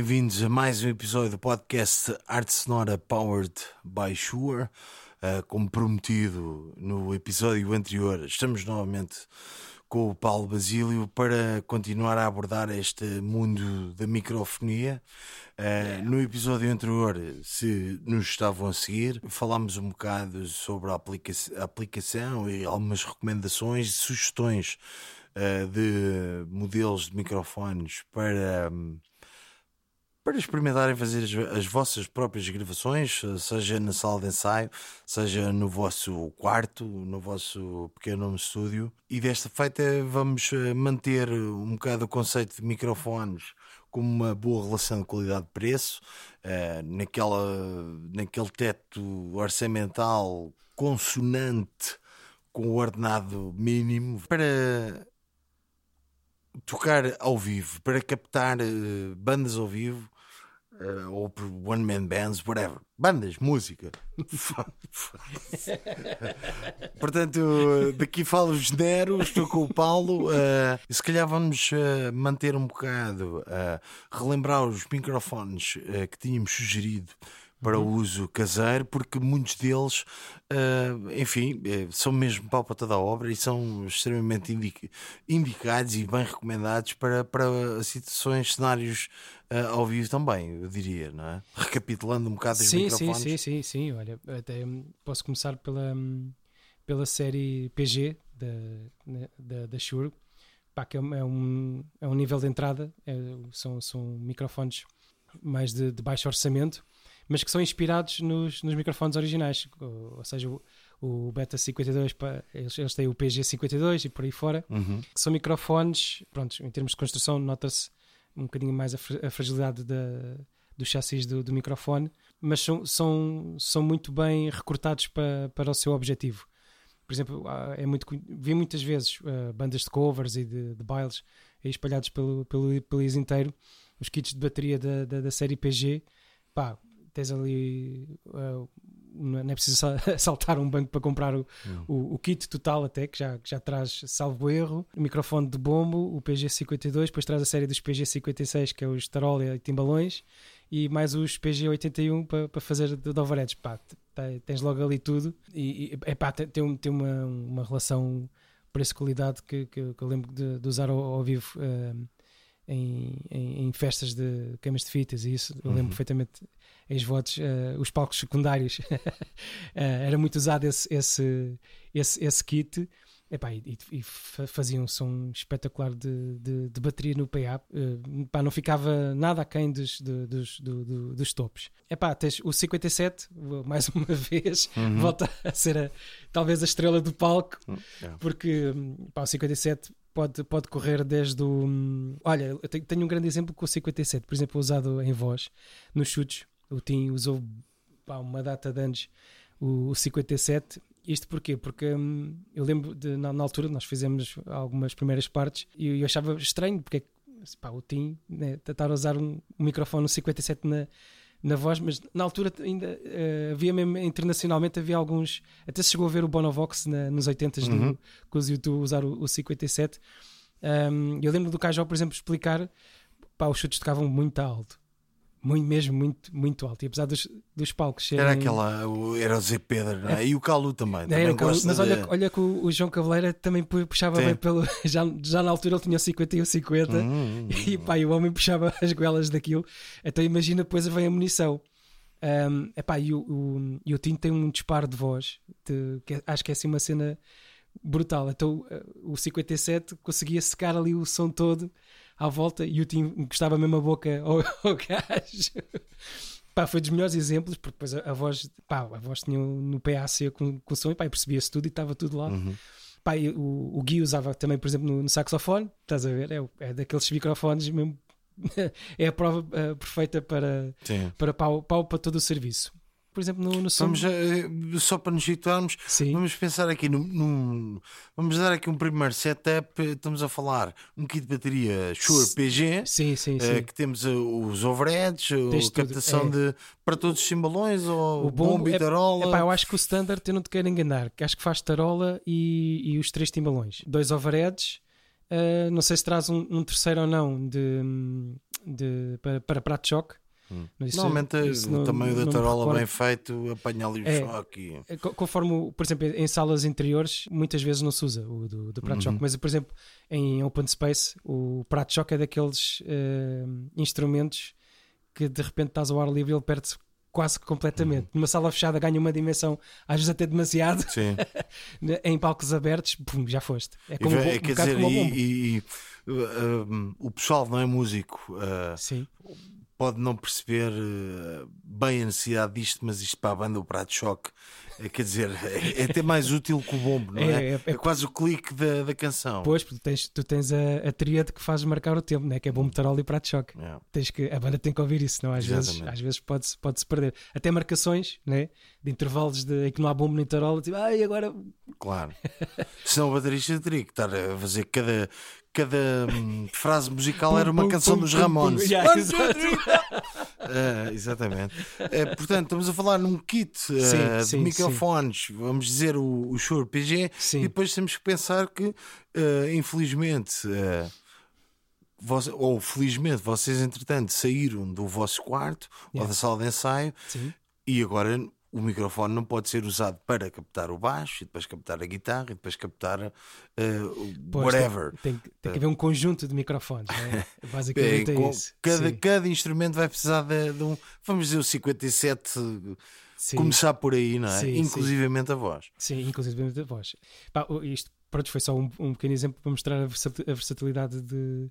bem-vindos a mais um episódio do podcast Arte Sonora Powered by Shure. Uh, como prometido no episódio anterior, estamos novamente com o Paulo Basílio para continuar a abordar este mundo da microfonia. Uh, yeah. No episódio anterior, se nos estavam a seguir, falámos um bocado sobre a, aplica a aplicação e algumas recomendações e sugestões uh, de modelos de microfones para. Um, para experimentarem fazer as, as, vossas próprias gravações, seja na sala de ensaio, seja no vosso quarto, no vosso pequeno estúdio. E desta feita vamos eh, manter um bocado o conceito de microfones como uma boa relação de qualidade-preço, uh, naquela, naquele teto orçamental consonante com o ordenado mínimo, para tocar ao vivo, para captar bandas ao vivo uh, ou por one man bands, whatever. Bandas, música. Portanto, daqui falo genero, estou com o Paulo. Uh, se calhar vamos uh, manter um bocado, relembrar os microfones que tínhamos sugerido para o uhum. uso caseiro, porque muitos deles, uh, enfim, são mesmo pálpata da obra e são extremamente indicados e bem recomendados para, para situações, cenários uh, ao vivo também, eu diria, não é? Recapitulando um bocado os sim, microfones. Sim, sim, sim, sim, olha, até posso começar pela, pela série PG da, né, da, da Shure, pá, que é um, é um nível de entrada, é, são, são microfones mais de, de baixo orçamento, mas que são inspirados nos, nos microfones originais, ou, ou seja, o, o, Beta 52, eles, eles, têm o PG 52 e por aí fora, uhum. que são microfones, pronto, em termos de construção nota-se um bocadinho mais a, a fragilidade da, do chassis do, do, microfone, mas são, são, são muito bem recortados para, para o seu objetivo. Por exemplo, é muito, vi muitas vezes uh, bandas de covers e de, de bailes espalhados pelo, pelo país inteiro, os kits de bateria da, da, da série PG, pá, tens ali. Uh, não é preciso saltar um banco para comprar o, hum. o, o, kit total, até que já, que já traz, salvo erro, o microfone de bombo, o PG52, depois traz a série dos PG56, que é os tarola e timbalões, e mais os PG81 para, para fazer de, de overheads. Pá, tens logo ali tudo, e, e pá, tem, tem uma, uma relação preço-qualidade que, que, que, eu lembro de, de usar ao, ao vivo. Uh, em, em, em, festas de queimas de fitas e isso, eu lembro uhum. perfeitamente ex-votos, uh, os palcos secundários, uh, era muito usado esse, esse, esse, esse kit. Epá, e, e fazia um som espetacular de, de, de bateria no PA. Uh, pá, não ficava nada aquém dos, dos, do, dos topos. Epá, tens o 57, mais uma vez, uhum. volta a ser a, talvez a estrela do palco, uhum. porque pá, o 57 pode, pode correr desde o. Olha, eu tenho um grande exemplo com o 57, por exemplo, usado em voz, nos chutes. O Tim usou pá, uma data de anos o, o 57. Isto porquê? Porque hum, eu lembro de, na, na, altura, nós fizemos algumas primeiras partes e eu, eu achava estranho, porque pá, o Tim né, tentar usar um, um microfone no 57 na, na voz, mas na altura ainda uh, havia mesmo internacionalmente havia alguns, até se chegou a ver o Bonovox na, nos 80s uhum. do, com os YouTube usar o, o 57. Um, eu lembro do Cajó, por exemplo, explicar pá, os chutes tocavam muito alto muito, mesmo muito, muito alto. E apesar dos, dos palcos serem... Era aquela, era o Zé Pedro, não é? E o Calu também. também Calu, mas de... olha, olha que o, o, João Cavaleira também puxava Sim. bem pelo. Já, já na altura ele tinha 51, 50 hum, hum, e pá, e o homem puxava as goelas daquilo. Então imagina depois vem a munição. Um, epá, e, o, o, e o Tinto tem um disparo de voz, de, que é, acho que é assim uma cena brutal. Então o 57 conseguia secar ali o som todo à volta e o Tim encostava mesmo a boca ao, ao gajo. Pá, foi dos melhores exemplos, porque depois a, a voz, pá, a voz tinha no PAC com, com som e percebia-se tudo e estava tudo lá. Uhum. Pá, o, o Gui usava também, por exemplo, no, no saxofone, estás a ver? É, é daqueles microfones mesmo. é a prova uh, perfeita para, para pau, pau para todo o serviço por exemplo, no, no. Vamos, uh, só para nos situarmos, Sim. vamos pensar aqui num, num, Vamos dar aqui um primeiro setup. Estamos a falar um kit de bateria Shure PG, sim, sim, uh, sim. que temos uh, os overheads, a captação é. de para todos os simbalões, ou o bombo, e é, tarola. Epá, eu acho que o standard eu não te quero enganar, que acho que faz tarola e, e os três timbalões. Dois overheads. Uh, não sei se traz um, um, terceiro ou não de, de, para, para prato de choque. Hum. Mas isso- Normalmente isso o não- tamanho não da tarola bem feito apanha ali o É. choque. e- É, co- Conforme, por exemplo, em salas interiores, muitas vezes não se usa o do, do prato de choque, Uhum. mas, por exemplo, em open space, o prato de choque é daqueles eh, instrumentos que de repente estás ao ar livre e ele perde-se quase que completamente. Uhum. Numa sala fechada ganha uma dimensão, às vezes até demasiado, Sim. em palcos abertos, pum, já foste. É como um, bo- um quer bocado dizer, como um e, e- e, uh, um, o pessoal não é músico, uh, Sim, pode não perceber uh, bem a necessidade disto, mas isto para a banda, o prato de choque, é, quer dizer, é, é até mais útil que o bombo, não é? É, É, é- é- quase o clique da, da canção. Pois, porque tens, tu tens a, a tríade que faz marcar o tempo, né? que é bom tarola e prato de choque. É. Tens que, a banda tem que ouvir isso, não? Às vezes, às vezes pode-se pode -se perder. Até marcações né? de intervalos de, em que não há bombo nem tarola, tipo, ai, agora. Claro. Senão o baterista teria que estar a fazer cada, cada hum, frase musical era uma canção dos. Ramones. Yeah, two, exato. three, É, exatamente. É, portanto, estamos a falar num kit eh, Sim, de sim, microfones, vamos dizer o, o Shure PG, Sim. e depois temos que pensar que, eh, infelizmente, eh, vós- ou felizmente, vocês entretanto saíram do vosso quarto ou Yeah. da sala de ensaio Sim, e agora o microfone não pode ser usado para captar o baixo e depois captar a guitarra e depois captar eh, o pois, whatever. Tem, tem, tem que haver um conjunto de microfones, né? É, basicamente é, com- isso. cada, Sim, cada instrumento vai precisar de, de um, vamos dizer, o 57, sim, começar por aí, não é? Sim, Inclusivamente a voz. sim, inclusive a voz. Pá, isto pronto, foi só um, um pequeno exemplo para mostrar a, versati- a versatilidade de,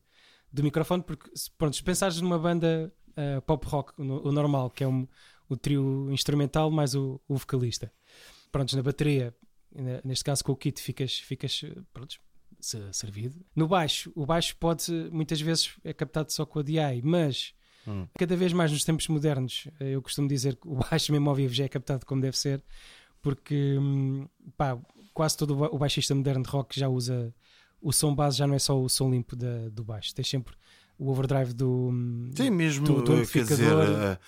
do microfone, porque se- pronto, se pensares numa banda eh, pop rock, o normal, que é um, o trio instrumental mais o, o vocalista. Prontos, na bateria, ne- neste caso com o kit, ficas, ficas prontos, se- servido. No baixo, o baixo pode muitas vezes é captado só com a DI, mas Hum. cada vez mais nos tempos modernos, eu costumo dizer que o baixo mesmo ao vivo já é captado como deve ser, porque hum, pá, quase todo o ba- o baixista moderno de rock já usa o som base, já não é só o som limpo da- do baixo, tens sempre o overdrive do. hum, Sim, mesmo, do- do eh, dizer, amplificador. eh,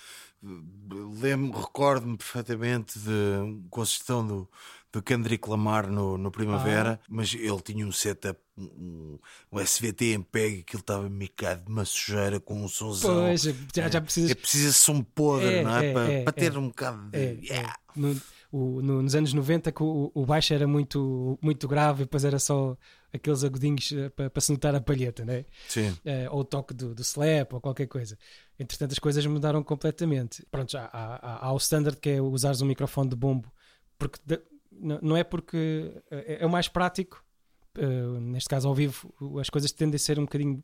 lembro, recordo-me perfeitamente de com a sugestão do, do Kendrick Lamar no, no Primavera, Ah. mas ele tinha um setup, um, um SVT em PEG, que ele estava micado de uma sujeira com um sonzão. Pois, já, já precisas. É preciso som podre, É, não é? é, para, é, para ter é. um bocado de. É, Yeah. é. No- o- no- nos anos 90 que o, o baixo era muito, muito grave e depois era só aqueles agudinhos eh, para, para se notar a palheta, né? Sim. Eh, ou o toque do, do slap ou qualquer coisa. Entretanto, as coisas mudaram completamente. Pronto, há, há, há o standard que é usares um microfone de bombo, porque de- não é porque é, é o mais prático. eh, neste caso, ao vivo, as coisas tendem a ser um bocadinho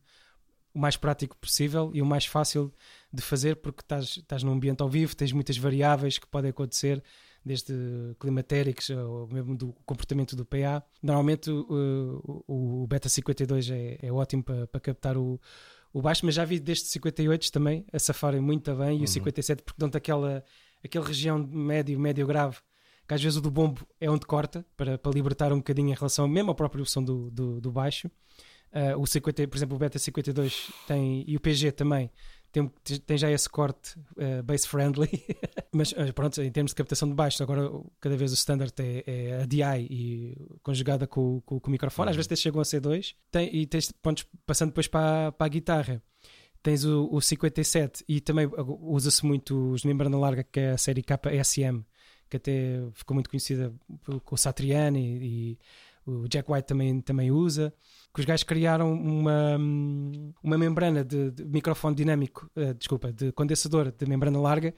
o mais prático possível e o mais fácil de fazer porque estás, estás num ambiente ao vivo, tens muitas variáveis que podem acontecer, desde climatéricos ou mesmo do comportamento do PA. Normalmente o, o- o Beta 52 é, é ótimo para, para captar o, o baixo, mas já vi destes 58 também a safarem muito bem e o 57 porque dão-te aquela, aquela região médio, médio grave que às vezes o do bombo é onde corta para, para libertar um bocadinho em relação mesmo ao próprio som do, do, do baixo. Uh, o 50, por exemplo, o Beta 52 tem, e o PG também tem, tem já esse corte uh, bass friendly, mas uh, pronto, em termos de captação de baixo, agora cada vez o standard é, é a DI e conjugada com, com, com o microfone, às vezes até chegam a C2 tem, e tens pontos passando depois para, a- para a guitarra. Tens o, o 57 e também usa-se muito os de membrana larga, que é a série KSM, que até ficou muito conhecida com o Satriani e o Jack White também, também usa. Que os gajos criaram uma, uma membrana de, de microfone dinâmico, eh, desculpa, de condensador de membrana larga,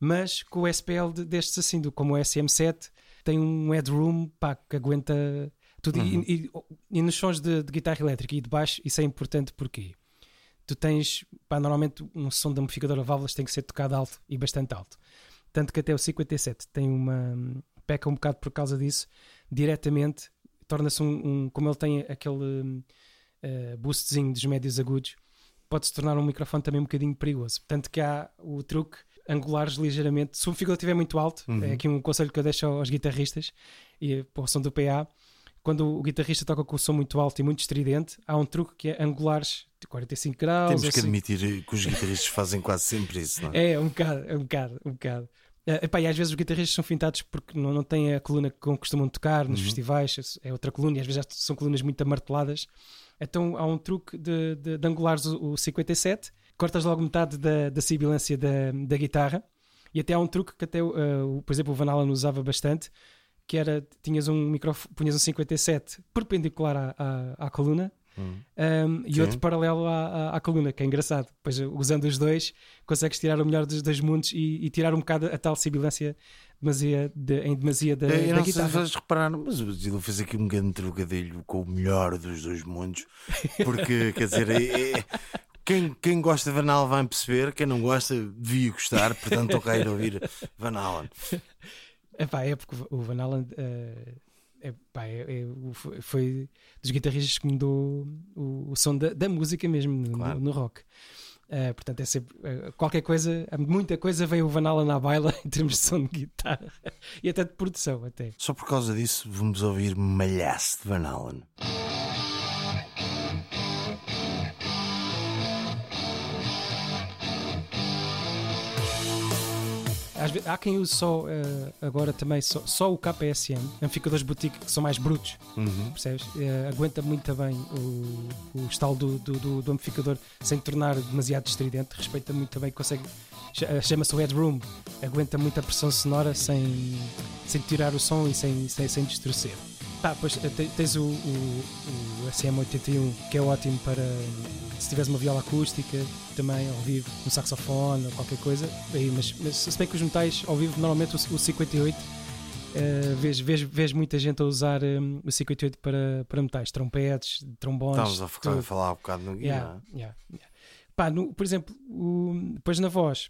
mas com o SPL de- destes assim, do, como o SM7, tem um headroom pá, que aguenta tudo. E- Uhum. E, e nos sons de, de guitarra elétrica e de baixo, isso é importante porque tu tens, pá, normalmente um som de amplificador a válvulas tem que ser tocado alto e bastante alto. Tanto que até o 57 tem uma. peca um bocado por causa disso, diretamente, torna-se um, um- Como ele tem aquele eh, boostzinho dos médios agudos, pode-se tornar um microfone também um bocadinho perigoso. Tanto que há o truque angulares ligeiramente. Se o amplificador estiver muito alto, Uhum. é aqui um conselho que eu deixo aos guitarristas e para o som do PA. Quando o guitarrista toca com o som muito alto e muito estridente, há um truque que é angulares de 45 graus. Temos que assim. admitir que os guitarristas fazem quase sempre isso, não é? É, um bocado, é um bocado, um bocado. Eh, epá, e às vezes os guitarristas são fintados porque não, não têm a coluna que costumam tocar nos Uhum. festivais, é outra coluna, e às vezes são colunas muito amarteladas. Então há um truque de, de, de angulares o, o 57, cortas logo metade da, da sibilância da, da guitarra. E até há um truque que até, uh, por exemplo, o Van Halen usava bastante, que era, tinhas um microfone, punhas um 57 perpendicular à, à, à coluna Hum. Um, e outro paralelo à, à, à, coluna, que é engraçado. Pois usando os dois, consegues tirar o melhor dos dois mundos e, e tirar um bocado a tal sibilância demasia de, em demasia da, eu da guitarra. Sei se reparar, mas o Zilo fez aqui um grande trocadilho com o melhor dos dois mundos, porque quer dizer, é, é, quem, quem gosta de Van Halen vai perceber, quem não gosta devia gostar, portanto, toca ir ouvir Van Halen. Epá, é porque o Van Halen uh, é, pá, é, é, foi dos guitarristas que mudou o, o som da, da, música mesmo claro. no, no, rock. Uh, portanto, é sempre uh, qualquer coisa, muita coisa veio o Van Halen na baila em termos de som de guitarra e até de produção. Até. Só por causa disso, vamos ouvir Malhaço de Van Halen. Vezes, há quem use só uh, agora também só, só, o KPSM, amplificadores boutique que são mais brutos, uhum. percebes? Uh, aguenta muito bem o, o estalo do, do, do, do, amplificador sem tornar demasiado estridente, respeita muito bem, consegue. Eh, chama-se o headroom, aguenta muita pressão sonora sem, sem tirar o som e sem, sem, sem distorcer. Pá, pois tens o, o, o SM81 que é ótimo para se tivesse uma viola acústica também ao vivo, um saxofone ou qualquer coisa. Aí, mas, mas se bem que os metais ao vivo, normalmente o, o 58 Uh, vês, vês, vês muita gente a usar um, o 58 para, para metais, trompetes, trombones. Estamos a, focar, a falar um bocado no guia. Yeah, yeah, yeah. Pá, no, por exemplo, o, depois na voz,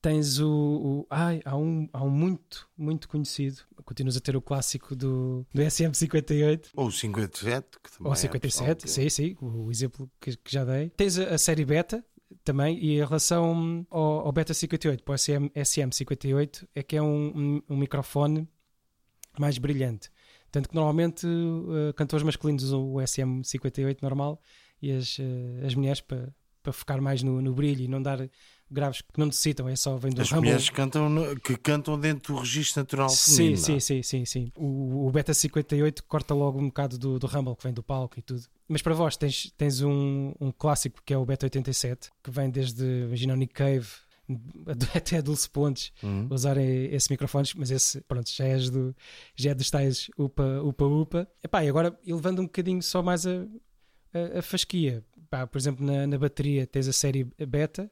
tens o, o. ai, há um, há um muito, muito conhecido. Continuas a ter o clássico do, do SM58. Ou o 57, que também Ou o 57, é sim, sim, o, o exemplo que, que, já dei. Tens a, a, série beta também, e em relação ao, ao Beta 58 para o SM, SM58, é que é um, um, um microfone mais brilhante. Tanto que normalmente uh, cantores masculinos usam o SM58 normal e as, uh, as mulheres para, para focar mais no, no brilho e não dar graves que não necessitam, é só vem do As Rumble. mulheres cantam no, que cantam dentro do registro natural. Sim, sim, sim, sim, sim. O, o Beta 58 corta logo um bocado do, do Rumble que vem do palco e tudo. Mas para vós tens, tens um, um clássico que é o Beta 87, que vem desde, imagina o Nick Cave, até a Dulce Pontes uhum. usarem esses microfones, mas esse, pronto, já, és do, já é dos tais upa, upa, upa. Epá, e agora, elevando um bocadinho só mais a, a, a fasquia, Pá, por exemplo, na, na bateria tens a série beta,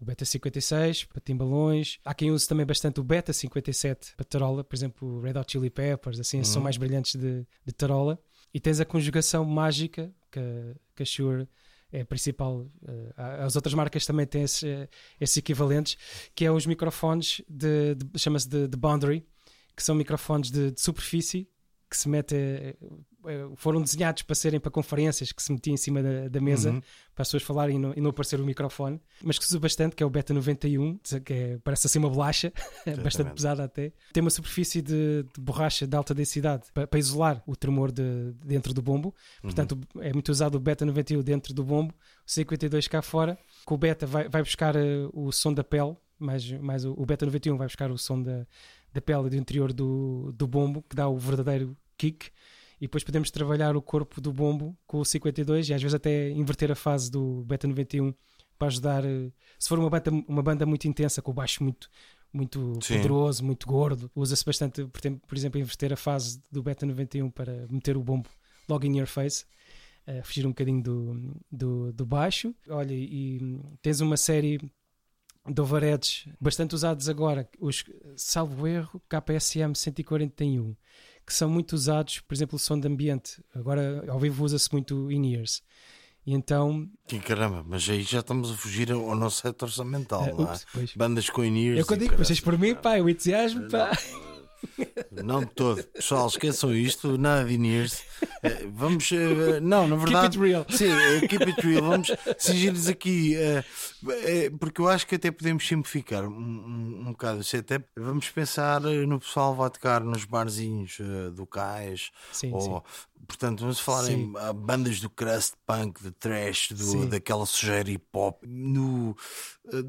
o Beta 56 para timbalões. Há quem use também bastante o Beta 57 para tarola, por exemplo, o Red Hot Chili Peppers, assim, uhum. são mais brilhantes de, de tarola. E tens a conjugação mágica que, que a Shure é a principal. Uh, as outras marcas também têm esses, uh, esses equivalentes, que é os microfones de, de chama-se de, de, boundary, que são microfones de, de superfície que se mete eh, foram desenhados para serem para conferências que se metia em cima da, da mesa uhum. para as pessoas falarem e não, e não, aparecer o microfone, mas que se usa bastante, que é o Beta 91, que é, parece assim uma bolacha, bastante pesada até. Tem uma superfície de, de, borracha de alta densidade para, para isolar o tremor de, de, dentro do bombo. Portanto, uhum. é muito usado o Beta 91 dentro do bombo, o 52 cá fora. Com o Beta vai, vai buscar uh, o som da pele, mais, mais o, o Beta 91 vai buscar o som da, da pele do interior do, do bombo, que dá o verdadeiro kick e depois podemos trabalhar o corpo do bombo com o 52 e às vezes até inverter a fase do Beta 91 para ajudar. Eh, se for uma banda, uma banda muito intensa, com o baixo muito, muito poderoso, muito gordo, usa-se bastante, por exemplo, inverter a fase do Beta 91 para meter o bombo logo in your face. Uh, fugir um bocadinho do, do, do baixo. Olha, e tens uma série de overheads bastante usados agora, os salvo erro, KPSM 141 que são muito usados, por exemplo, o som de ambiente. Agora, ao vivo, usa-se muito in-ears. E então. Que caramba, mas aí já estamos a fugir ao nosso setor orçamental, uh, ups, Bandas com in-ears. É eu digo, vocês por mim, pá, o entusiasmo, pá. Não de todo. Pessoal, esqueçam isto, nada de in-ears. Eh, vamos. Uh, não, na verdade. Keep it real. Sim, uh, keep it real. Vamos cingir-nos aqui, porque eu acho que até podemos simplificar um, um, um bocado o setup. Vamos pensar no pessoal que vai tocar nos barzinhos do Cais. Sim, ou, sim. Portanto, vamos falar sim. em bandas do crust punk, de trash, do, daquela sujeira hip hop, no,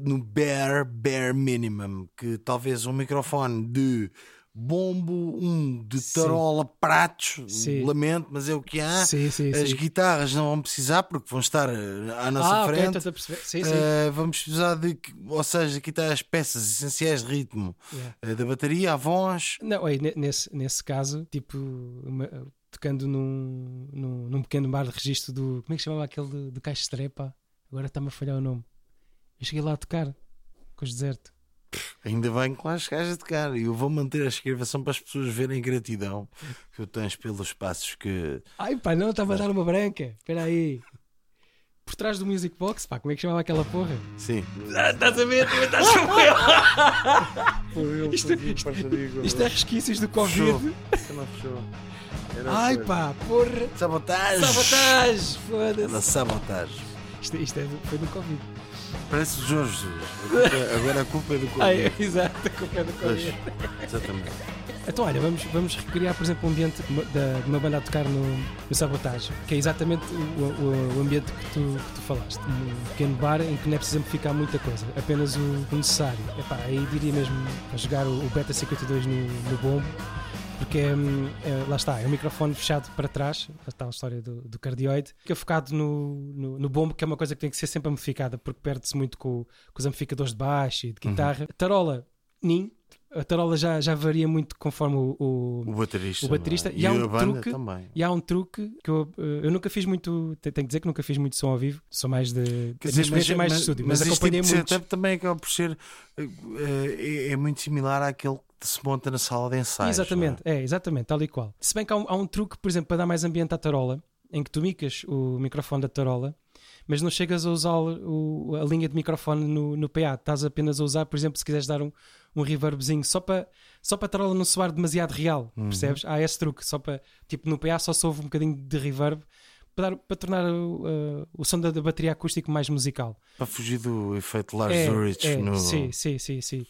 no bare, bare minimum, que talvez um microfone de bombo, um de tarola, sim. pratos, sim. lamento, mas é o que há. Sim, As guitarras não vão precisar porque vão estar eh, à nossa ah, frente. Okay, uh, vamos precisar de, ou seja, aqui está as peças essenciais de ritmo yeah. uh, da bateria, a voz. Não, é, nesse, nesse caso, tipo, uma, tocando num, num, num, pequeno bar de registro do. Como é que chamava aquele do, do Caixa Estrepa? Agora está-me a falhar o nome. Eu cheguei lá a tocar com os deserto. Ainda bem que lá chegaste a tocar. E eu vou manter a escrevação para as pessoas verem a gratidão que eu tens pelos passos que. Ai pá, não, estava a dar uma branca. Espera aí. Por trás do Music Box, pá, como é que chamava aquela porra? Sim. Ah, estás a ver? Também estás com eu. Isto, isto, isto é resquícios do Covid. Fechou. Não fechou. Ai pá, porra. Sabotagem. Sabotagem. Foda-se. sabotagem. Isto, isto é do, foi do Covid. Parece o Jorge Jesus. Agora a culpa é do Covid. Ai, exato, a culpa é do Covid. exatamente. Então, olha, vamos, vamos recriar, por exemplo, o ambiente de uma banda a tocar no, no Sabotage, que é exatamente o, o, o ambiente que tu, que tu falaste. Um pequeno bar em que não é preciso amplificar muita coisa, apenas o, o necessário. Epá, aí diria mesmo a jogar o, o Beta 52 no, no bombo porque hum, é, lá está, é um microfone fechado para trás, está a história do, do cardioide, que é focado no, no, no, bombo, que é uma coisa que tem que ser sempre amplificada, porque perde-se muito com, com, os amplificadores de baixo e de uhum. guitarra. Uhum. Tarola, nin, a tarola já, já varia muito conforme o, o, o baterista. O baterista. É? E, e, há um truque, também. e há um truque que eu, eh, eu nunca fiz muito. Tenho que dizer que nunca fiz muito som ao vivo, sou mais de. Quer dizer, mas, mais mas, de estúdio, mas, mas acompanhei tipo muito. também acaba por ser. Eh, é, é, muito similar àquele se monta na sala de ensaios. Exatamente, é? é? exatamente, tal e qual. Se bem que há um, há um, truque, por exemplo, para dar mais ambiente à tarola, em que tu micas o microfone da tarola, mas não chegas a usar o, a linha de microfone no, no PA, estás apenas a usar, por exemplo, se quiseres dar um, um reverbzinho só para só para a tarola não soar demasiado real, uhum. percebes? Há esse truque, só para tipo no PA só soube um bocadinho de reverb para, dar, para tornar o, uh, o som da, da, bateria acústica mais musical. Para fugir do efeito Lars é, Ulrich é, no. Sim, sim, sim, sim.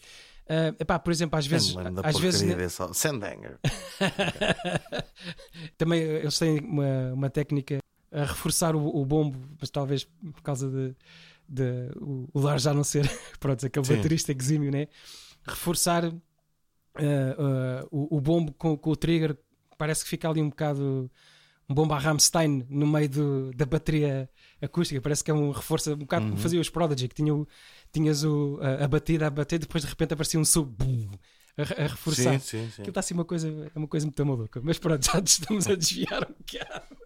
Uh, epá, por exemplo, às vezes. Às vezes. Sandanger. Também eh, eles têm uma, uma técnica a reforçar o, o bombo, mas talvez por causa de, de o, o Lars já não ser pronto, aquele Sim. baterista exímio, né? reforçar uh, uh, o, o, bombo com, com, o trigger. Parece que fica ali um bocado um bomba Rammstein no meio do, da bateria acústica. Parece que é um reforço, um bocado uhum. como fazia os Prodigy, que tinha o, tinhas o, a, a batida a bater, depois de repente aparecia um sub a, a, reforçar. Sim, sim, sim. Aquilo está assim uma coisa, é uma coisa muito maluca. Mas pronto, já estamos a desviar um bocado.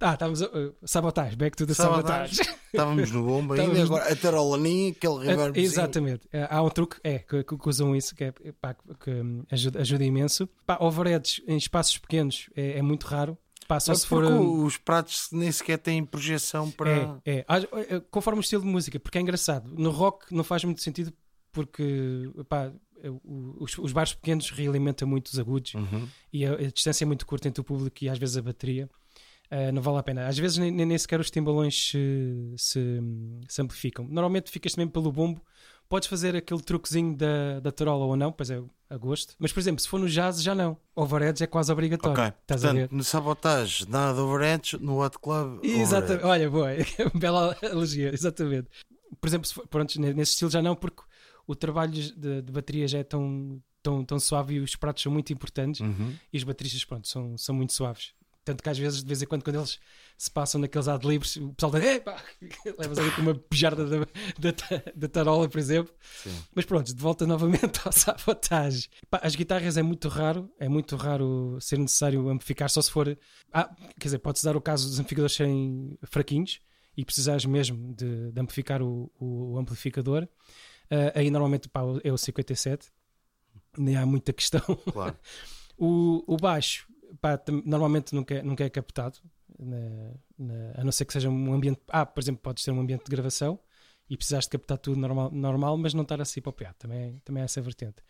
ah, estávamos a, uh, sabotagem, back to the sabotagem. Estávamos no bomba ainda, estávamos... agora a tarolaninha, aquele reverb. Exatamente, é, há um truque é, que, que, usam isso que, é, pá, que ajuda, ajuda imenso. Pá, overheads em espaços pequenos é, é muito raro. Pá, só se for, os pratos nem sequer têm projeção para. É, é. é, conforme o estilo de música, porque é engraçado. No rock não faz muito sentido porque pá, os, os bares pequenos realimentam muito os agudos uhum. e a, a, distância é muito curta entre o público e às vezes a bateria. Uh, não vale a pena. Às vezes nem, nem sequer os timbalões se, se, se amplificam. Normalmente ficas também pelo bombo Podes fazer aquele truquezinho da, da tarola ou não, pois é a gosto. Mas, por exemplo, se for no jazz, já não. Overheads é quase obrigatório. Ok, Estás portanto, a ver? no sabotagem, nada de overheads, no hot club. Exatamente, olha, boa, bela elogia, exatamente. Por exemplo, for, pronto, nesse estilo já não, porque o trabalho de, de bateria já é tão, tão, tão suave e os pratos são muito importantes uhum. e os bateristas, pronto, são, são muito suaves. Tanto que às vezes, de vez em quando, quando eles se passam naqueles adlibres, o pessoal diz, levas ali com uma pejarda da, da, da, tarola, por exemplo. Sim. Mas pronto, de volta novamente ao sabotagem. As guitarras é muito raro, é muito raro ser necessário amplificar, só se for. Ah, quer dizer, pode-se dar o caso dos amplificadores serem fraquinhos e precisares mesmo de, de amplificar o, o, o amplificador. Uh, aí normalmente pá, é o 57, nem há muita questão. Claro. o, o baixo pá, normalmente nunca, é, nunca é captado, na, na, a não ser que seja um ambiente. Ah, por exemplo, podes ter um ambiente de gravação e precisaste de captar tudo normal, normal mas não estar assim para o PA. Também, também é essa vertente.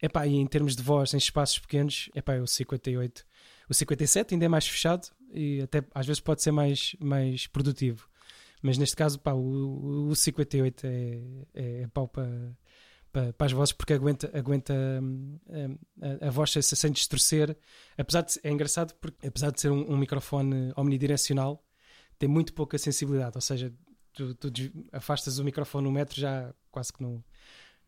Epá, e em termos de voz em espaços pequenos, epá, o 58. O 57 ainda é mais fechado e até às vezes pode ser mais, mais produtivo. Mas neste caso, pá, o, o 58 é, é, é pau para para, para as vozes porque aguenta, aguenta hum, hum, a, a, voz sem distorcer. Apesar de, é engraçado porque, apesar de ser um, um, microfone omnidirecional, tem muito pouca sensibilidade. Ou seja, tu, tu afastas o microfone um metro já quase que não,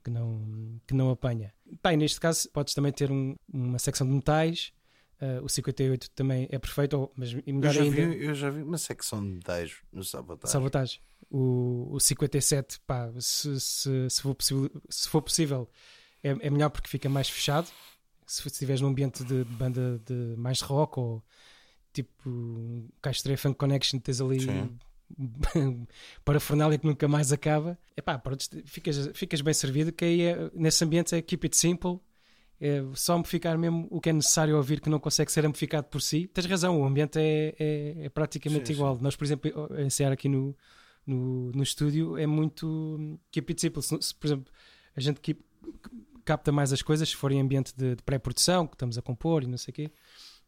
que não, que não apanha. Pá, neste caso, podes também ter um, uma secção de metais. Uh, o 58 também é perfeito, mas melhor eu já ainda. Vi, eu já vi uma secção de metais no Sabotage. Sabotagem. O, o 57, pá, se, se, se, for, possível, se for possível, é, é melhor porque fica mais fechado. Se estiveres num ambiente de, de banda de mais rock ou tipo um Castro Funk Connection, tens ali parafernália que nunca mais acaba. Epá, pronto, ficas, ficas bem servido. Que aí é, nesse ambiente é keep it simple. É só amplificar mesmo o que é necessário ouvir que não consegue ser amplificado por si. Tens razão, o ambiente é, é, é praticamente sim, igual. Sim. Nós, por exemplo, ensaiar aqui no, no, no estúdio é muito keep it simple. Se, por exemplo, a gente keep, capta mais as coisas se for em ambiente de, de pré-produção, que estamos a compor e não sei o quê.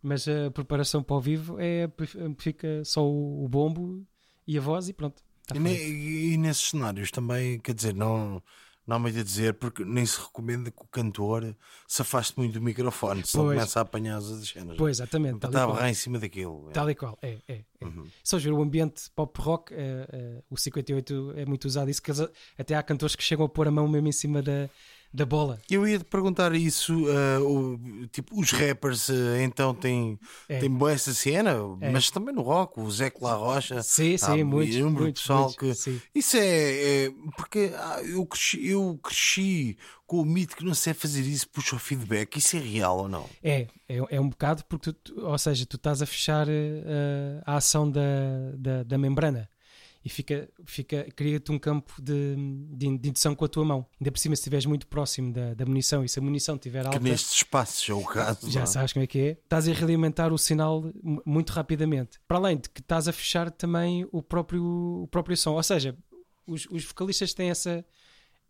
Mas a preparação para o vivo é fica só o, o bombo e a voz e pronto. Tá e, e, nesses cenários também, quer dizer, não, não muito a dizer, porque nem se recomenda que o cantor se afaste muito do microfone, se começa a apanhar as cenas. Pois, exatamente. Está a barrar em cima daquilo. É. Tal e qual, é. é, é. Uhum. Só ver o ambiente pop rock, é, é, o 58 é muito usado isso, que eles, até há cantores que chegam a pôr a mão mesmo em cima da da bola. Eu ia te perguntar isso, uh, o, tipo, os rappers uh, então têm, é. têm boa essa cena, é. mas também no rock, o Zé La Rocha, sim, sim, muito, um muito, pessoal muito, que sim. isso é, é porque ah, eu, cresci, eu cresci com o mito que não sei fazer isso, puxa o feedback, isso é real ou não? É, é, é um bocado porque tu, ou seja, tu estás a fechar uh, a ação da, da, da membrana e fica, fica, cria-te um campo de, de, de, indução com a tua mão. Ainda por cima, se estiveres muito próximo da, da munição e se a munição estiver alta. Que nestes espaços é o caso. Já não? É? sabes como é que é. Estás a realimentar o sinal muito rapidamente. Para além de que estás a fechar também o próprio, o próprio som. Ou seja, os, os vocalistas têm essa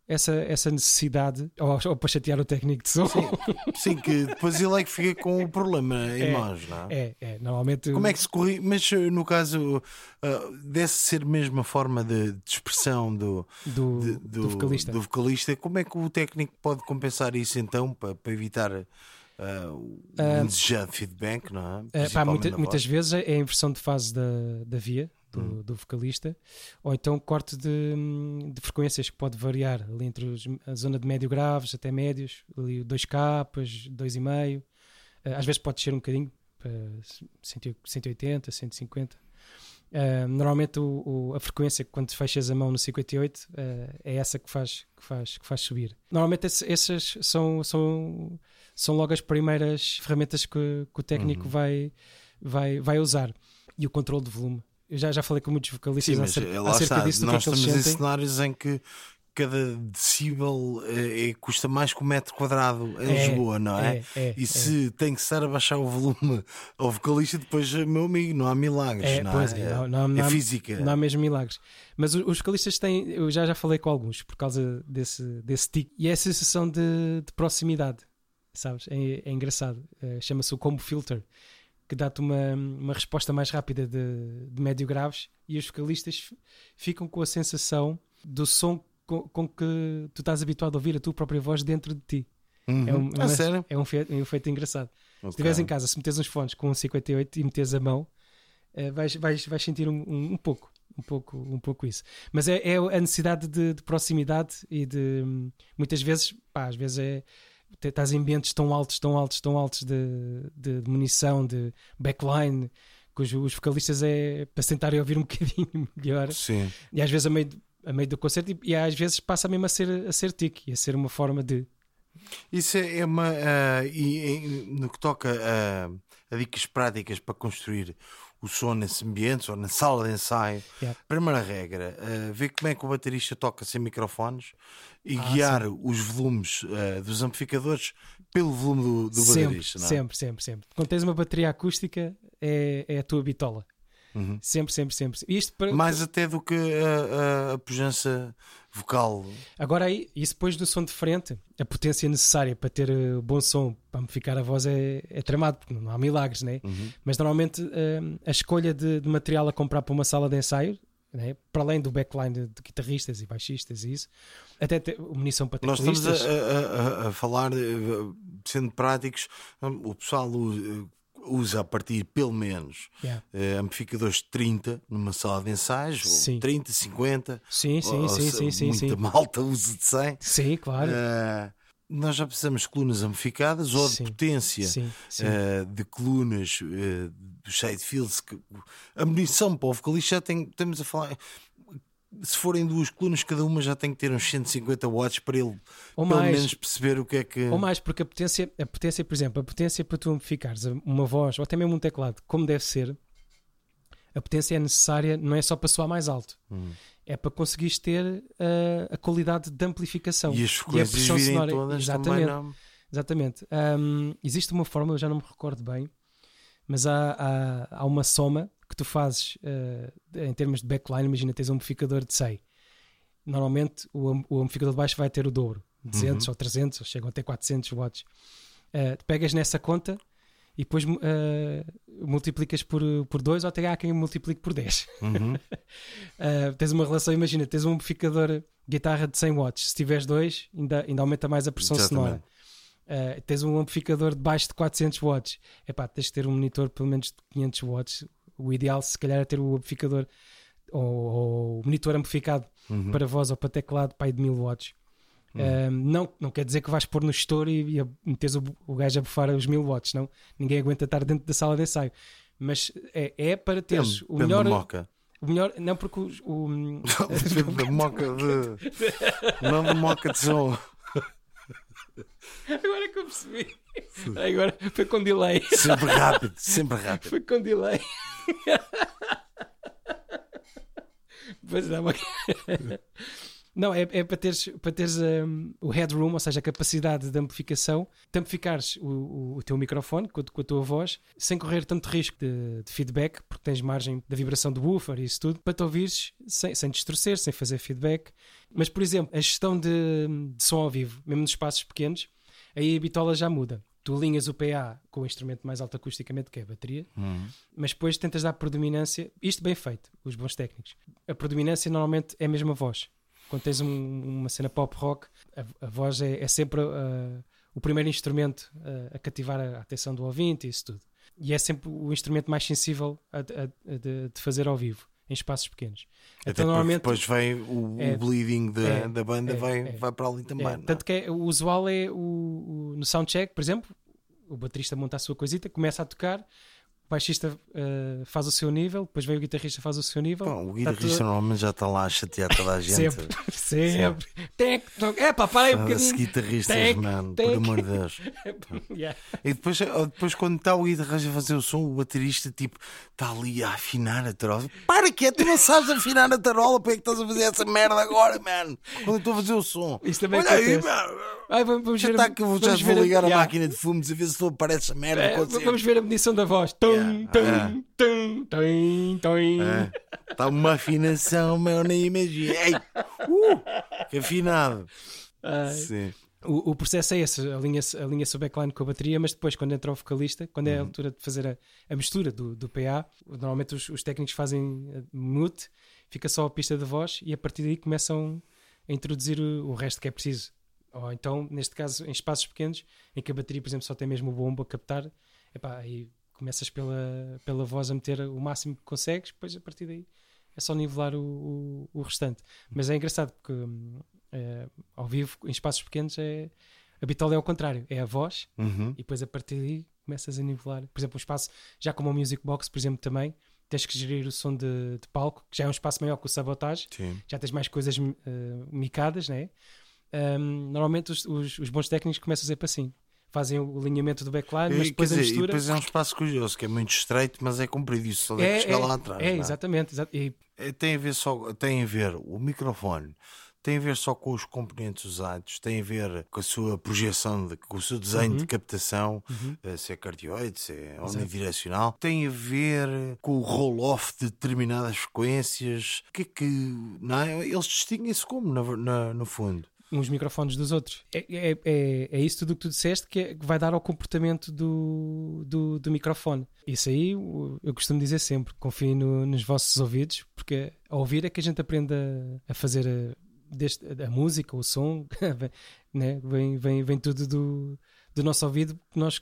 essa, essa necessidade, ou, ou para chatear o técnico de som. Sim, sim, que depois ele é que fica com o problema em é, mãos, não é? É, é, normalmente. Como é que se corri? Mas eh, no caso, uh, deve ser mesmo a forma de, de expressão do, do, de, do, do, vocalista. do vocalista. Como é que o técnico pode compensar isso então para, para evitar. Uh, o uh, indesejado feedback, não é? Uh, pá, muita, muitas vezes é a inversão de fase da, da via, do, hum. do, vocalista, ou então corte de, de, frequências que pode variar ali entre os, a zona de médio graves até médios, ali 2 capas, 2,5. Às vezes pode ser um bocadinho para 180, 150. Uh, normalmente o, o, a frequência quando fechas a mão no 58 uh, é essa que faz, que faz, que faz subir. Normalmente esse, essas são, são, são logo as primeiras ferramentas que, que o técnico uhum. vai, vai, vai usar. E o controle de volume eu já, já falei com muitos vocalistas Sim, acerca, acerca está. disso. Nós que é estamos em cenários em que cada decibel é, é, custa mais que um metro quadrado em é, Lisboa, não é? é, é e se tem que estar a baixar o volume ao vocalista, depois, meu amigo, não há milagres, não, pois, é? Não, não, é não, física. Não há mesmo milagres. Mas os vocalistas têm, eu já, já falei com alguns por causa desse, desse e é a sensação de, de proximidade, sabes? É, engraçado. Chama-se o combo filter que dá-te uma, uma resposta mais rápida de, de médio graves e os vocalistas ficam com a sensação do som com, com, que tu estás habituado a ouvir a tua própria voz dentro de ti. Uhum. É, um, é, sério? é um, feito, é um efeito engraçado. Okay. Se estiveres em casa, se meteres uns fones com um 58 e meteres a mão, uh, vais, vais, vais sentir um, um, um, pouco. Um pouco, um pouco isso, mas é, é a necessidade de, de proximidade e de muitas vezes, pá, às vezes é estás em ambientes tão altos, tão altos, tão altos de, de, de munição, de backline, que os, os vocalistas é para tentarem ouvir um bocadinho melhor. Sim. E às vezes a meio, a meio do concerto, e, e às vezes passa mesmo a ser, a ser tique, a ser uma forma de. Isso é uma. Uh, e, e, no que toca a, a dicas práticas para construir o som nesse ambiente ou na sala de ensaio. Yeah. Primeira regra, uh, ver como é que o baterista toca sem microfones e ah, guiar sim. os volumes uh, dos amplificadores pelo volume do, do sempre, baterista. Não é? Sempre, sempre, sempre. Quando tens uma bateria acústica, é, é a tua bitola. Uhum. Sempre, sempre, sempre. Isto para... Mais até do que a, a, a pujança vocal. Agora aí, isso depois do som de frente, a potência necessária para ter uh, bom som, para amplificar a voz é, é tramado, porque não há milagres, né? Uhum. Mas normalmente uh, a escolha de, de, material a comprar para uma sala de ensaio, né? para além do backline de, de guitarristas e baixistas e isso, até ter munição para Nós estamos a, a, a, falar, sendo práticos, o pessoal usa a partir pelo menos Yeah. eh, amplificadores de 30 numa sala de ensaios, ou Sim. 30, 50. Sim, sim, ou sim, sim, sim, Muita sim. malta usa de 100. Sim, claro. Eh, nós já precisamos de colunas amplificadas ou de Sim. potência sim, sim. eh, de colunas side fields. Que, a munição para o vocalista já tem, estamos a falar. Se forem duas colunas, cada uma já tem que ter uns 150 watts para ele Ou pelo mais. menos perceber o que é que. Ou mais, porque a potência, a potência, por exemplo, a potência para tu amplificares uma voz ou até mesmo um teclado, como deve ser, a potência é necessária, não é só para soar mais alto, Hum. é para conseguires ter uh, a qualidade de amplificação E as a frequências pressão virem sonora. todas Exatamente. também não. Exatamente. Um, existe uma fórmula, eu já não me recordo bem, mas há, há, há uma soma que tu fazes uh, em termos de backline. Imagina, tens um amplificador de 100. Normalmente o, o amplificador de baixo vai ter o dobro, 200 Uhum. ou 300, ou chegam até 400 watts. Uh, pegas nessa conta e depois uh, multiplicas por, por 2 ou até há quem multiplique por 10. Uhum. Uh, tens uma relação, imagina, tens um amplificador guitarra de 100 watts. Se tiveres dois, ainda, ainda aumenta mais a pressão Exatamente. sonora. Tens um amplificador de baixo de 400 watts. Epá, tens de ter um monitor pelo menos de 500 watts. O ideal, se calhar, é ter o amplificador ou, ou o monitor amplificado Uhum. para voz ou para teclado pai de 1000 watts. Uh, não, não quer dizer que vais pôr no estouro e, e meteres o, o gajo a bufar os 1000 watts, não. Ninguém aguenta estar dentro da sala de ensaio. Mas é, é para teres Depende, o melhor. moca. O melhor, não porque os- o, Depende da moca de. Não da moca de som. Agora que eu percebi. Agora foi com delay. Sempre rápido, sempre rápido. Foi com delay. Pois não, mas- Não, é, é para teres, para teres um, o headroom, ou seja, a capacidade de amplificação, de amplificares o, o, o teu microfone com, a- com a tua voz, sem correr tanto risco de, de feedback, porque tens margem da vibração do woofer e isso tudo, para te ouvires sem, sem distorcer, sem fazer feedback. Mas, por exemplo, a gestão de, de som ao vivo, mesmo nos espaços pequenos, aí a bitola já muda. Tu alinhas o PA com o instrumento mais alto acusticamente, que é a bateria, Uhum. mas depois tentas dar predominância, isto bem feito, os bons técnicos. A predominância normalmente é a mesma voz. Quando tens um- uma cena pop rock, a, a voz é, é sempre uh, o primeiro instrumento uh, a cativar a atenção do ouvinte e isso tudo. E é sempre o instrumento mais sensível a de, de fazer ao vivo, em espaços pequenos. Até Então, normalmente, depois vem o, É. o bleeding da, É. da banda, É. vai, É. vai para ali também. é, é? tanto que o usual é o, o- no soundcheck, por exemplo, o baterista monta a sua coisita, começa a tocar, o baixista uh, faz o seu nível, depois vem o guitarrista faz o seu nível. Bom, o Tá guitarrista tudo- normalmente já está lá a chatear toda a gente. Sempre, sempre. Tec, toc. É pá, para aí um bocadinho. guitarristas, Tec, mano, tec. por amor de Deus. Yeah. E depois, depois quando está o guitarrista a fazer o som, o baterista tipo está ali a afinar a tarola. Para que é? Tu não sabes afinar a tarola, para que estás a fazer essa merda agora, mano? Quando estou a fazer o som. Isso também Olha aí, acontece. mano. Ai, vamos, vamos Já ver, está que eu vou, já vou ligar a yeah. máquina de fumos a ver se aparece essa merda. É, vamos ver a medição da voz. Tum, Tum, Ah. tum, tum, tum. É. Está uma afinação, meu, nem imagina. Ei, uh, que afinado. Ai. Sim. O, o processo é esse, alinha-se alinha o backline com a bateria, mas depois, quando entra o vocalista, quando é Uhum. a altura de fazer a, a mistura do, do PA, normalmente os, os técnicos fazem eh, mute, fica só a pista de voz e a partir daí começam a introduzir o, o resto que é preciso. Ou então, neste caso, em espaços pequenos, em que a bateria, por exemplo, só tem mesmo o bombo a captar, epá, aí começas pela, pela voz a meter o máximo que consegues, depois a partir daí é só nivelar o, o, o restante. Mas é engraçado porque hum, é, ao vivo, em espaços pequenos, é, a bitola é ao contrário, é a voz Uhum. e depois a partir daí começas a nivelar. Por exemplo, um espaço, já como o Music Box, por exemplo, também, tens que gerir o som de, de palco, que já é um espaço maior que o Sabotage, Sim. já tens mais coisas eh, micadas, né? Hum, normalmente os, os, os bons técnicos começam a dizer para assim. Fazem o alinhamento do backline, mas E, depois a dizer, e mistura. depois é um espaço curioso, que é muito estreito, mas é comprido. Isso só deve chegar lá atrás. é, é? exatamente. exa- e É, Tem a ver só, tem a ver o microfone, tem a ver só com os componentes usados, tem a ver com a sua projeção, de- com o seu desenho Uhum. de captação, eh, se é cardioide, se é omnidirecional, tem a ver com o roll-off de determinadas frequências. Que é que. Não é? Eles distinguem-se como, na na- no fundo? Uns microfones dos outros. É, é, é, é isso tudo que tu disseste que, é- que vai dar ao comportamento do, do, do microfone. Isso aí eu costumo dizer sempre: confiem no- nos vossos ouvidos, porque a ouvir é que a gente aprende a, a fazer a, deste, a música, o som, né? vem, vem, vem tudo do, do nosso ouvido. Nós,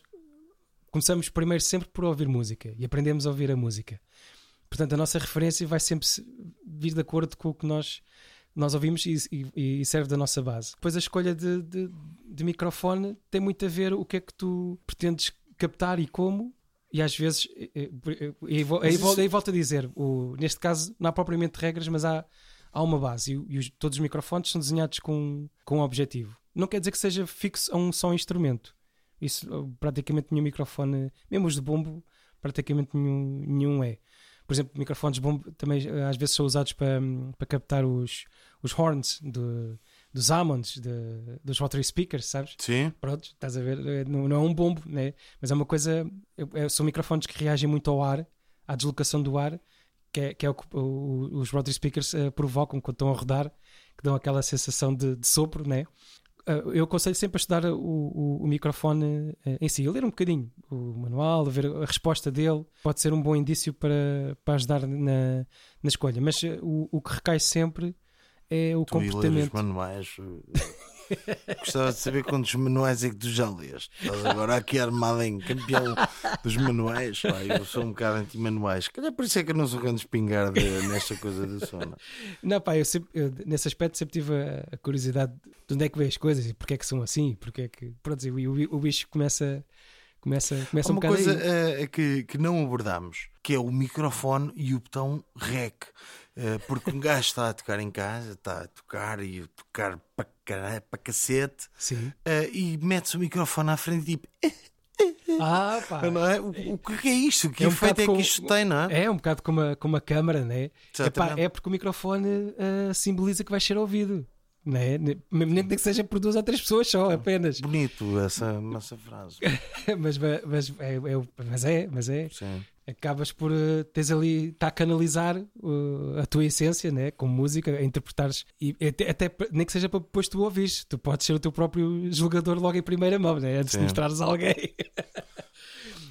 começamos primeiro sempre por ouvir música e aprendemos a ouvir a música. Portanto, a nossa referência vai sempre vir de acordo com o que nós, nós ouvimos e, e, e serve da nossa base. Depois, a escolha de, de, de, microfone tem muito a ver o que é que tu pretendes captar e como. E às vezes, aí volto a dizer, o, neste caso, não há propriamente regras, mas há, há uma base e, e todos os microfones são desenhados com, com um objetivo. Não quer dizer que seja fixo a um só instrumento. Isso praticamente nenhum microfone, mesmo os de bombo, praticamente nenhum, nenhum é. Por exemplo, microfones bombo também eh, às vezes são usados para, para captar os, os horns do, dos Ammonds, de, dos Rotary Speakers, sabes? Sim. Pronto, estás a ver? Eh, não, não é um bombo, né? mas é uma coisa. É, são microfones que reagem muito ao ar, à deslocação do ar, que é, que é o que os Rotary Speakers uh, provocam quando estão a rodar, que dão aquela sensação de, de sopro, né? Ah, eu aconselho sempre a estudar o, o, o microfone ah, em si, a ler um bocadinho o manual, a ver a resposta dele, pode ser um bom indício para, para ajudar na, na escolha. Mas ah, o, o que recai sempre é o tu comportamento. os manuais. Gostava de saber quantos manuais é que tu já leste. Estás agora aqui armado em campeão dos manuais. Pá, eu sou um bocado anti-manuais. Calhar por isso é que eu não sou grande espingarda nesta coisa do sono. Não, pá, eu, sempre, eu, nesse aspecto sempre tive a, a, curiosidade de onde é que vê as coisas e porque é que são assim. Porque é que. Pronto, o, o bicho começa. Começa, começa Há uma um coisa uh, que, que não abordamos, que é o microfone e o botão REC. Uh, porque um gajo está a tocar em casa, está a tocar e a tocar para caralho, para cacete, Sim. Uh, e metes o microfone à frente e tipo. Ah, pá. É? O, o que é isto? Que é um efeito é que isto tem, não é? É um bocado como a, como a câmara, né? Epá, é porque o microfone uh, simboliza que vai ser ouvido. Né? Nem que seja por duas ou três pessoas só, apenas. Bonito essa, essa frase. mas, mas, é, é, mas é, mas é. Sim acabas por uh, teres ali, está a canalizar uh, a tua essência, né? com música, a interpretares, e até, até nem que seja para depois tu ouvires, tu podes ser o teu próprio julgador logo em primeira mão, né? antes Sim. de mostrares a alguém.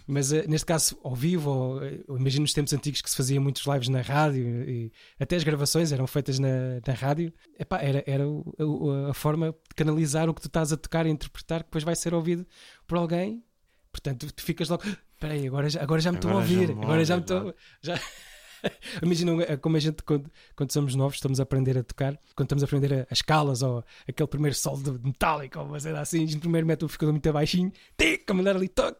Mas uh, neste caso, ao vivo, ou, uh, imagino nos tempos antigos que se fazia muitos lives na rádio e até as gravações eram feitas na, na rádio. Epá, era era a, a forma de canalizar o que tu estás a tocar e interpretar, que depois vai ser ouvido por alguém. Portanto, tu ficas logo, espera aí, agora, agora já me estou a ouvir, agora já me estou. Já... Imagina como a gente, quando, quando somos novos, estamos a aprender a tocar, quando estamos a aprender as escalas ou aquele primeiro solo de metálico ou uma cena assim, a gente primeiro mete o ficador muito baixinho, tic, a mandar ali toque,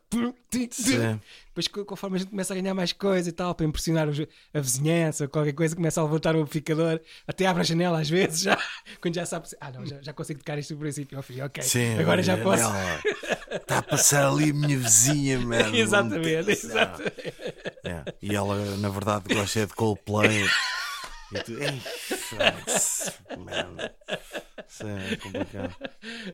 depois conforme a gente começa a ganhar mais coisa e tal, para impressionar a vizinhança, qualquer coisa, começa a levantar o amplificador, até abre a janela às vezes, já, quando já sabe, ah não, já, já consigo tocar isto do princípio ao fim, ok, Sim, agora já posso. Está a passar ali a minha vizinha, mano. exatamente, exatamente. É. E ela, na verdade, gosta de Coldplay. E tu, mano. Isso é complicado.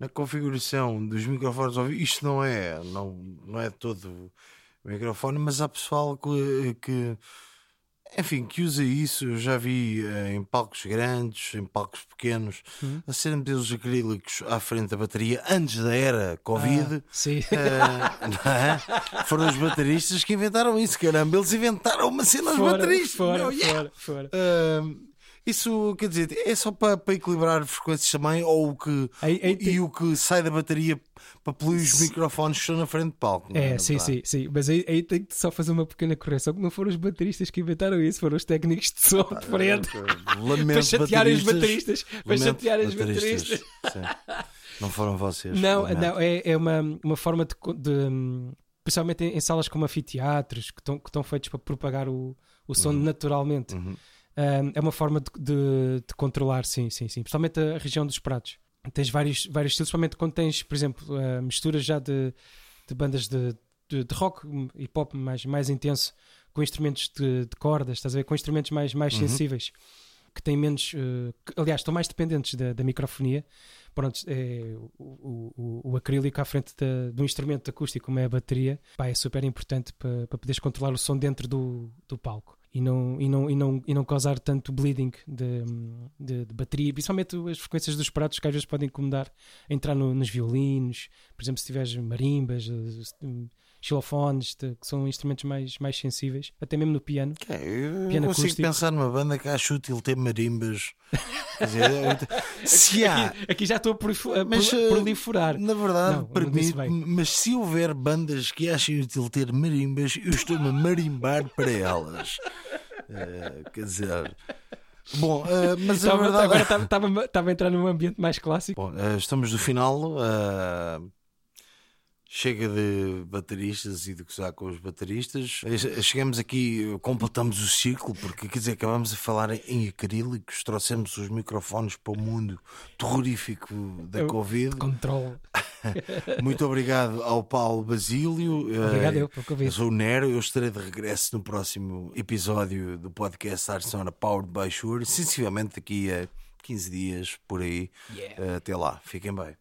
Na configuração dos microfones, isto não é, não, não é todo o microfone, mas há pessoal que, que enfim, que usa isso. Eu já vi uh, em palcos grandes, em palcos pequenos, hum. a serem modelos acrílicos à frente da bateria antes da era Covid. Ah, sim. Uh? Foram os bateristas que inventaram isso, caramba. Eles inventaram uma cena aos bateristas. Fora, fora, yeah. fora. Uh, isso quer dizer, é só para, para equilibrar frequências também, ou o que aí, aí tem... e o que sai da bateria para poluir os microfones que estão na frente de palco. É, é sim, sim, sim. Mas aí, aí tem que só fazer uma pequena correção: que não foram os bateristas que inventaram isso, foram os técnicos de som de frente. Lamento, para chatear os bateristas. Para chatear os bateristas. Não foram vocês. Não, não é, é uma, uma forma de, de principalmente em, salas como anfiteatros que estão, que estão feitos para propagar o, o som uhum. naturalmente. Uhum é uma forma de, de, de, controlar, sim, sim, sim. Principalmente a região dos pratos. Tens vários, vários estilos, principalmente quando tens, por exemplo, uh, misturas já de, de bandas de, de, rock e pop mais, mais intenso com instrumentos de, de, cordas, estás a ver? Com instrumentos mais, mais uhum. sensíveis que têm menos, uh, que, aliás, estão mais dependentes da, da microfonia. Pronto, é, o, o, o, acrílico à frente de, de, um instrumento acústico como é a bateria pá, é super importante para, para poderes controlar o som dentro do, do palco e não, e não, e não, e não causar tanto bleeding de, de, de, bateria, principalmente as frequências dos pratos que às vezes podem incomodar entrar no, nos violinos, por exemplo, se tiveres marimbas, xilofones, que são instrumentos mais, mais sensíveis, até mesmo no piano. É, eu Piano consigo acústico. pensar numa banda que acho útil ter marimbas. Quer dizer, eu- se há, Aqui, aqui já estou a Mas, eh, proliferar. na verdade, Não, permite mas se houver bandas que achem útil ter marimbas, eu estou-me a marimbar para elas. Eh, quer dizer, bom, eh, mas a verdade agora estava- estava estava a entrar num ambiente mais clássico. Bom, eh, estamos no final. eh, chega de bateristas e de gozar com os bateristas. Chegamos aqui, completamos o ciclo, porque quer dizer, acabamos a falar em acrílicos, trouxemos os microfones para o mundo terrorífico da Eu- Covid. Controle. Muito obrigado ao Paulo Basílio. Eh, Obrigado eu pelo eu convite. sou o Nero, eu estarei de regresso no próximo episódio do podcast Arsona Powered by Shure, sensivelmente daqui a 15 dias por aí. Yeah. Eh, Até lá, fiquem bem.